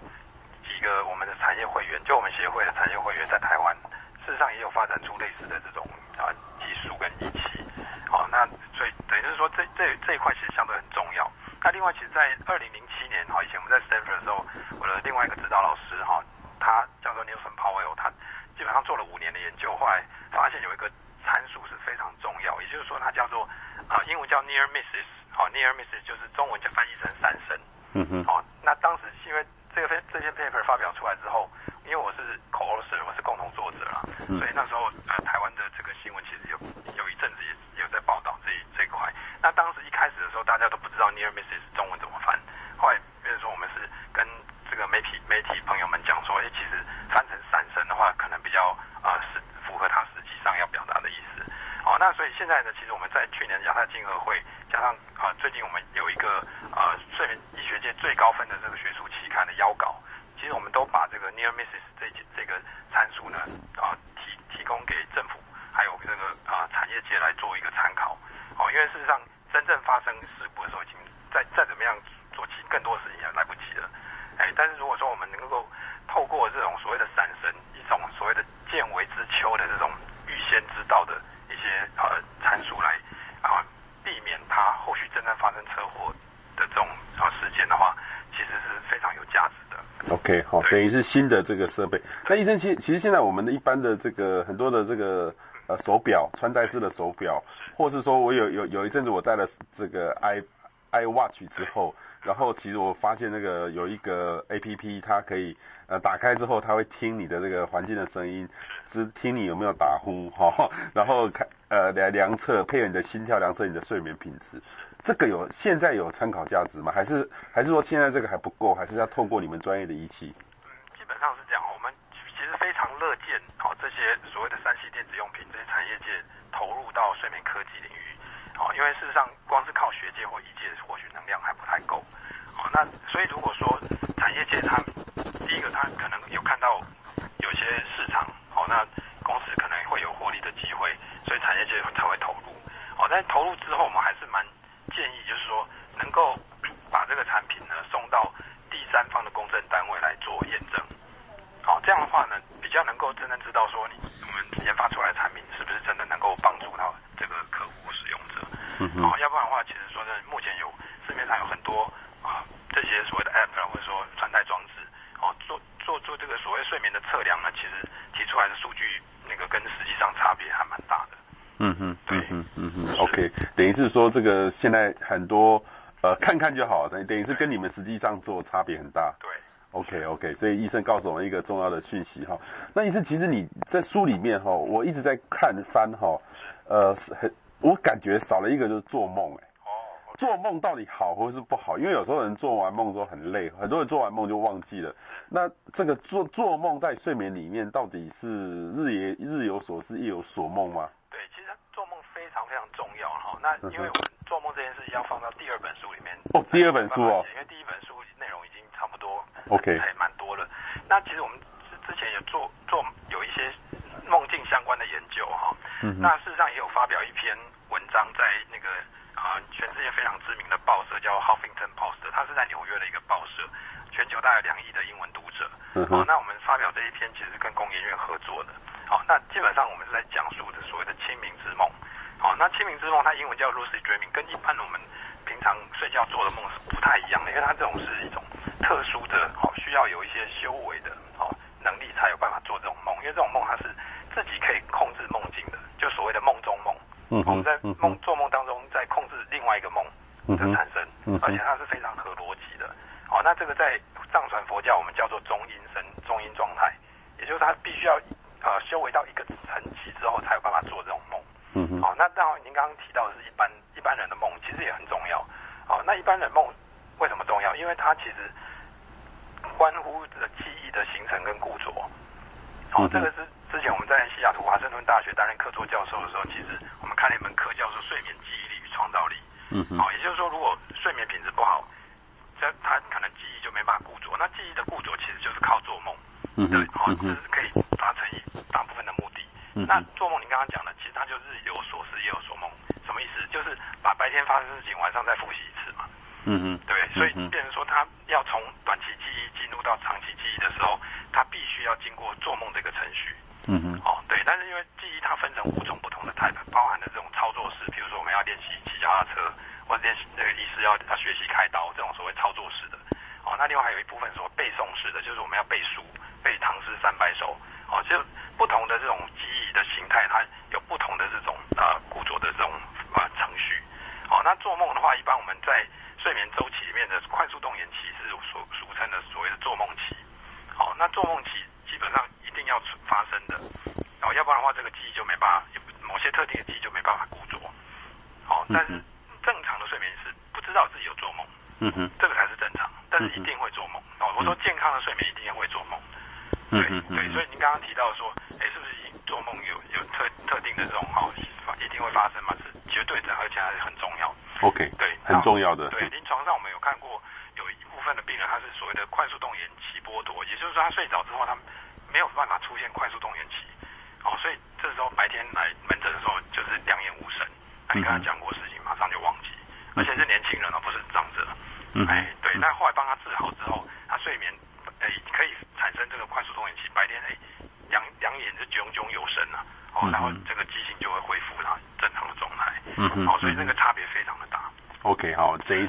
几个我们的产业会员，就我们协会的产业会员在台湾，事实上也有发展出类似的这种啊技术跟仪器，哦，那所以等于是说这这这一块其实相对很重要。那另外，其实，在二零零七年哈，以前我们在 Stanford 的时候，我的另外一个指导老师哈，他叫做 Nelson Powell，他基本上做了五年的研究，后来发现有一个参数是非常重要，也就是说，它叫做啊英文叫 Near Misses。好，near misses 就是中文就翻译成三声。嗯哼。好，那当时是因为这个这些 paper 发表出来之后，因为我是 co-author，我是共同作者啦，嗯、所以那时候呃台湾的这个新闻其实有有一阵子也有在报道这一这一块。那当时一开始的时候，大家都不知道 near misses 中文怎么翻。后来比如说我们是跟这个媒体媒体朋友们讲说，哎，其实翻成三声的话，可能比较啊是、呃、符合他实际上要表达的意思。好，那所以现在呢，其实我们在去年亚太经合会加上啊、呃，最近我们有一个呃睡眠医学界最高分的这个学术期刊的邀稿，其实我们都把这个 near misses 这这个参数呢啊、呃、提提供给政府还有这个啊、呃、产业界来做一个参考。好，因为事实上真正发生事故的时候，已经再再怎么样做起更多的事情也来不及了。哎，但是如果说我们能够透过这种所谓的闪神，一种所谓的见微知秋的这种预先知道的。一些呃参数来啊避免它后续真正发生车祸的这种啊事件的话，其实是非常有价值的。OK，好，等于是新的这个设备。那医生，其其实现在我们的一般的这个很多的这个呃手表，穿戴式的手表，或是说我有有有一阵子我戴了这个 i iWatch 之后，然后其实我发现那个有一个 APP，它可以呃打开之后，它会听你的这个环境的声音，只听你有没有打呼哈，然后看呃来量测配合你的心跳，量测你的睡眠品质。这个有现在有参考价值吗？还是还是说现在这个还不够，还是要透过你们专业的仪器？嗯，基本上是这样。我们其实非常乐见好这些所谓的三 C 电子用品这些产业界投入到睡眠科技领域。哦，因为事实上，光是靠学界或医界，或许能量还不太够。哦，那所以如果说产业界它第一个，它可能有看到有些市场，哦，那公司可能会有获利的机会，所以产业界才会投入。哦，但投入之后，我们还是蛮建议，就是说能够 [clears throat] 把这个产品呢送到第三方的公证单位来做验证。好，这样的话呢，较能够真正知道说你我们研发出来的产品是不是真的能够帮助到这个客户。哦，要不然的话，其实说真的，目前有市面上有很多啊这些所谓的 app 或者说穿戴装置，哦，做做做这个所谓睡眠眠的测量呢，其实提出来的数据那个跟实际上差别还蛮大的。嗯哼，对，嗯哼，嗯哼，OK，等于是说这个现在很多呃看看就好，等等于是跟你们实际上做差别很大。对，OK OK，所以医生告诉我们一个重要的讯息哈。那医生其实你在书里面哈，我一直在看翻哈，呃，很我感觉少了一个就是做梦哎。做梦到底好或是不好？因为有时候人做完梦之后很累，很多人做完梦就忘记了。那这个做做梦在睡眠里面到底是日也日有所思夜有所梦吗？对，其实做梦非常非常重要哈。那因为我们做梦这件事情要放到第二本书里面哦，第二本书哦，因为第一本 OK 还蛮多的。那其实我们之前有做做有一些梦境相关的研究哈。嗯。那事实上也有发表一篇文章在那个。啊，全世界非常知名的报社叫《Huffington Post》，它是在纽约的一个报社，全球大概两亿的英文读者。嗯、好，那我们发表这一篇其实是跟工研院合作的。好，那基本上我们是在讲述的所谓的清明之梦。好，那清明之梦它英文叫 Lucid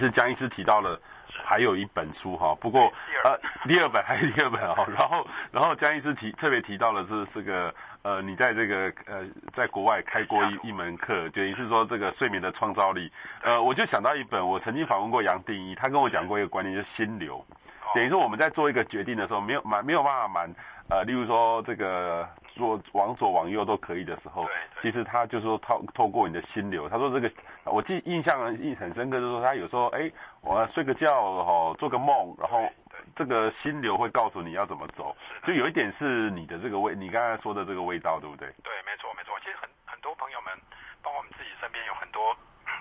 是江医师提到了。还有一本书哈，不过呃，第二本还是第二本哈，然后然后江医师提特别提到了是这个呃，你在这个呃，在国外开过一一门课，等于是说这个睡眠的创造力，呃，我就想到一本，我曾经访问过杨定一，他跟我讲过一个观念，就是心流，等于说我们在做一个决定的时候，没有满没有办法满。呃，例如说这个左往左往右都可以的时候，其实他就是说透透过你的心流，他说这个我记印象印很深刻，就是说他有时候哎，我要睡个觉哈，做个梦，然后这个心流会告诉你要怎么走，就有一点是你的这个味，你刚才说的这个味道，对不对？对，没错没错。其实很很多朋友们，包括我们自己身边有很多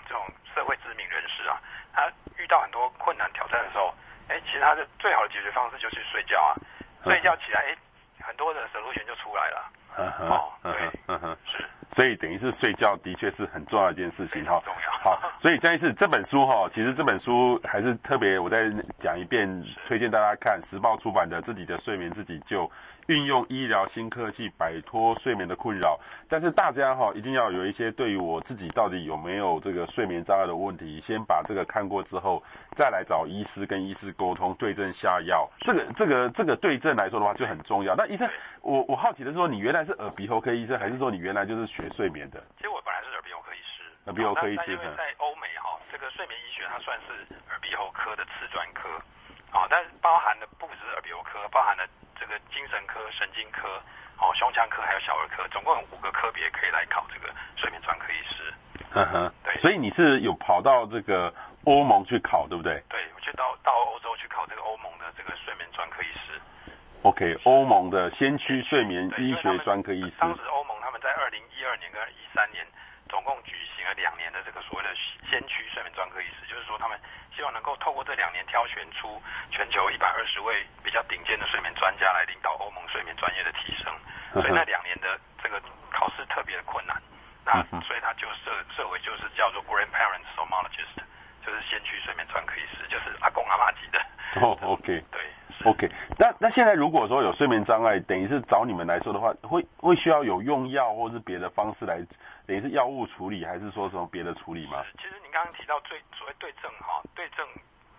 这种社会知名人士啊，他遇到很多困难挑战的时候，哎，其实他的最好的解决方式就是睡觉啊，睡觉起来哎。很多的 solution 就出来了，嗯哼，哦，对，嗯哼，是，所以等于是睡觉的确是很重要的一件事情哈，重要，好，所以江医师这本书哈，其实这本书还是特别，我再讲一遍，推荐大家看，时报出版的《自己的睡眠自己救》，运用医疗新科技摆脱睡眠的困扰。但是大家哈一定要有一些对于我自己到底有没有这个睡眠障碍的问题，先把这个看过之后，再来找医师跟医师沟通对症下药。这个这个这个对症来说的话就很重要。那医生，我我好奇的是说，你原来是耳鼻喉科医生，还是说你原来就是学睡眠的？其实我本来是耳鼻喉科医师，耳鼻喉科医师。因为在欧美哈，这个睡眠医学它算是耳鼻喉科的次专科。哦，但是包含的不只是耳鼻喉科，包含了这个精神科、神经科、哦胸腔科还有小儿科，总共有五个科别可以来考这个睡眠专科医师。嗯哼，对。所以你是有跑到这个欧盟去考，对不对？对，我去到到欧洲去考这个欧盟的这个睡眠专科医师。OK，欧盟的先驱睡眠医学专科医师。当时欧盟他们在二零一二年跟一三年总共举行了两年的这个所谓的先驱睡眠专科医师，就是说他们。希望能够透过这两年挑选出全球一百二十位比较顶尖的睡眠专家来领导欧盟睡眠专业的提升，所以那两年的这个考试特别的困难，那所以他就设设为就是叫做 grandparent somnologist，就是先驱睡眠专科医师，就是阿公阿妈级的。哦，OK，对，OK。那那现在如果说有睡眠障碍，等于是找你们来说的话，会会需要有用药或是别的方式来，等于是药物处理，还是说什么别的处理吗？其实你刚刚提到最所谓对症哈。对症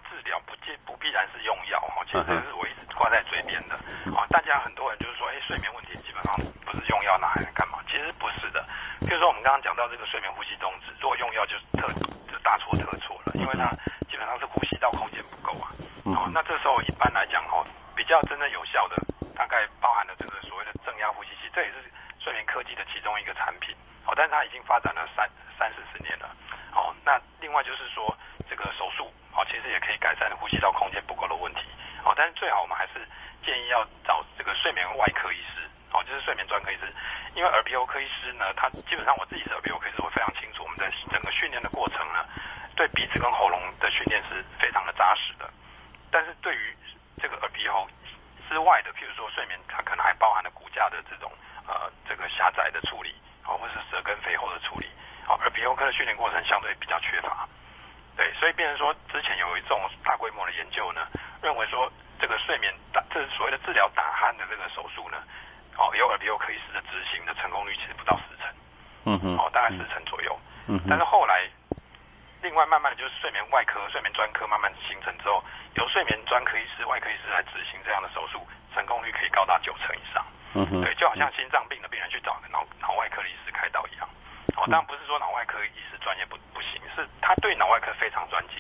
治疗不必不必然是用药哈，其实是我一直挂在嘴边的啊。大家很多人就是说，哎，睡眠问题基本上不是用药拿来干嘛？其实不是的。比如说我们刚刚讲到这个睡眠呼吸中止，如果用药就是特就大错特错了，因为它基本上是呼吸道空间不够啊。哦，那这时候一般来讲哈，比较真正有效的，大概包含了这个所谓的正压呼吸器，这也是睡眠科技的其中一个产品。哦，但是它已经发展了三三四十年了。哦，那另外就是说。这个手术啊，其实也可以改善呼吸道空间不够的问题。哦，但是最好我们还是建议要找这个睡眠外科医师，哦，就是睡眠专科医师。因为耳鼻喉科医师呢，他基本上我自己是耳鼻喉科医师，我非常清楚我们在整个训练的过程呢，对鼻子跟喉咙的训练是非常的扎实的。但是对于这个耳鼻喉之外的，譬如说睡眠，它可能还包含了骨架的这种呃这个狭窄的处理，哦，或是舌根肥厚的处理，哦，耳过程相对比较缺乏。对，所以变成说，之前有一种大规模的研究呢，认为说这个睡眠打，这是所谓的治疗打鼾的这个手术呢，哦，由耳鼻喉科医师的执行的成功率其实不到四成，嗯哼，哦，大概四成左右，嗯哼，但是后来，另外慢慢的就是睡眠外科、睡眠专科慢慢形成之后，由睡眠专科医师、外科医师来执行这样的手术，成功率可以高达九成以上，嗯哼，对，就好像心脏病的病人去找脑脑外科的医师开刀一样，哦，当然不是说脑外科医师专业不不行，是他对脑外科非常专精，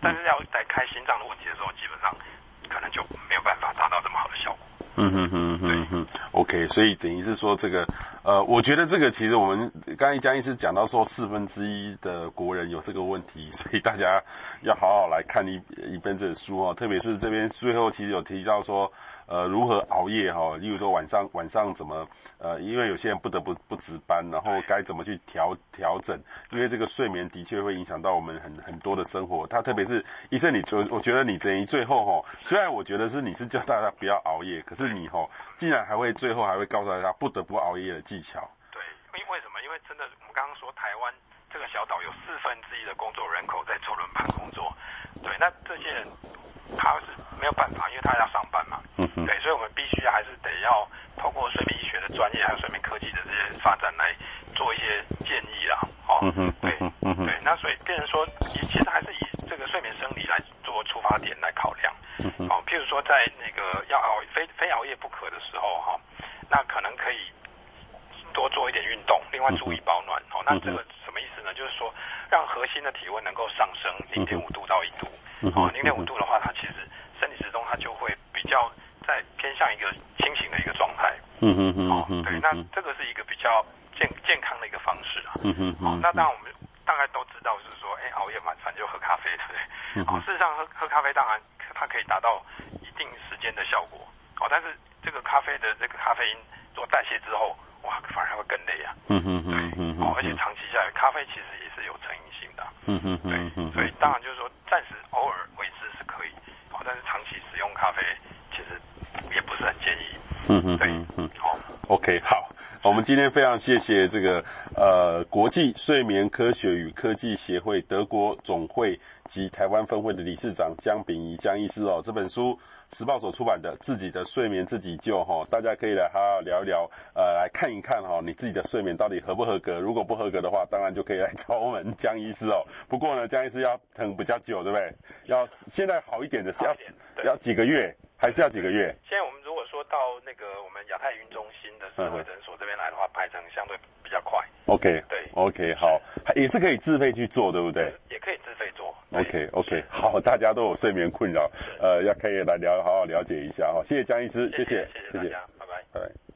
但是要在开心脏的问题的时候，基本上可能就没有办法达到这么好的效果。嗯哼哼哼哼，OK，所以等于是说这个，呃，我觉得这个其实我们刚才江医师讲到说四分之一的国人有这个问题，所以大家要好好来看一一本这书哦，特别是这边最后其实有提到说。呃，如何熬夜哈、例如说晚上晚上怎么呃，因为有些人不得不不值班，然后该怎么去调调整？因为这个睡眠的确会影响到我们很很多的生活。他特别是医生，你我我觉得你等于最后哈、虽然我觉得是你是叫大家不要熬夜，可是你哈、竟然还会最后还会告诉大家不得不熬夜的技巧。对，因为什么？因为真的，我们刚刚说台湾这个小岛有四分之一的工作人口在坐轮盘工作，对，那这些人。他是没有办法，因为他要上班嘛。嗯哼。对，所以我们必须还是得要透过睡眠医学的专业，还有睡眠科技的这些发展来做一些建议啦。哦。嗯哼。对。嗯哼。对，那所以变成说，以其实还是以这个睡眠生理来做出发点来考量。嗯哼。哦，譬如说在那个要熬非非熬夜不可的时候，哈，那可能可以多做一点运动，另外注意保暖。哦，那这个什么意思呢？就是说让核心的体温能够上升零点五度到一度。哦，零点五度的话，它其实身体之中它就会比较在偏向一个清醒的一个状态。嗯嗯嗯。哦，对，那这个是一个比较健健康的一个方式啊。嗯嗯。哦，那当然我们大概都知道就是说，哎，熬夜嘛，反正就喝咖啡，对不对？哦，事实上喝喝咖啡当然它可以达到一定时间的效果。哦，但是这个咖啡的这个咖啡因做代谢之后，哇，反而会更累啊。嗯嗯嗯。对。哦，而且长期下来，咖啡其实也是有成瘾性的。嗯嗯对。所以当然就是说，暂时。偶尔为之是可以，哦，但是长期使用咖啡其实也不是很建议。嗯嗯，对，嗯，好，OK，好我们今天非常谢谢这个呃国际睡眠科学与科技协会德国总会及台湾分会的理事长江秉仪江医师哦，这本书时报所出版的《自己的睡眠自己救》哈，大家可以来好好聊一聊，呃，来看一看哈，你自己的睡眠到底合不合格？如果不合格的话，当然就可以来找我们江医师哦。不过呢，江医师要等比较久，对不对？要现在好一点的是要要几个月，还是要几个月？现在我们如果说到那个我们亚太云中心智慧诊所这边来的话，排程相对比较快。OK，对，OK，好，也是可以自费去做，对不对？也可以自费做。OK，OK，好，大家都有睡眠困扰，呃，要可以来聊，好好了解一下哈。谢谢江医师，谢谢，谢谢，谢谢。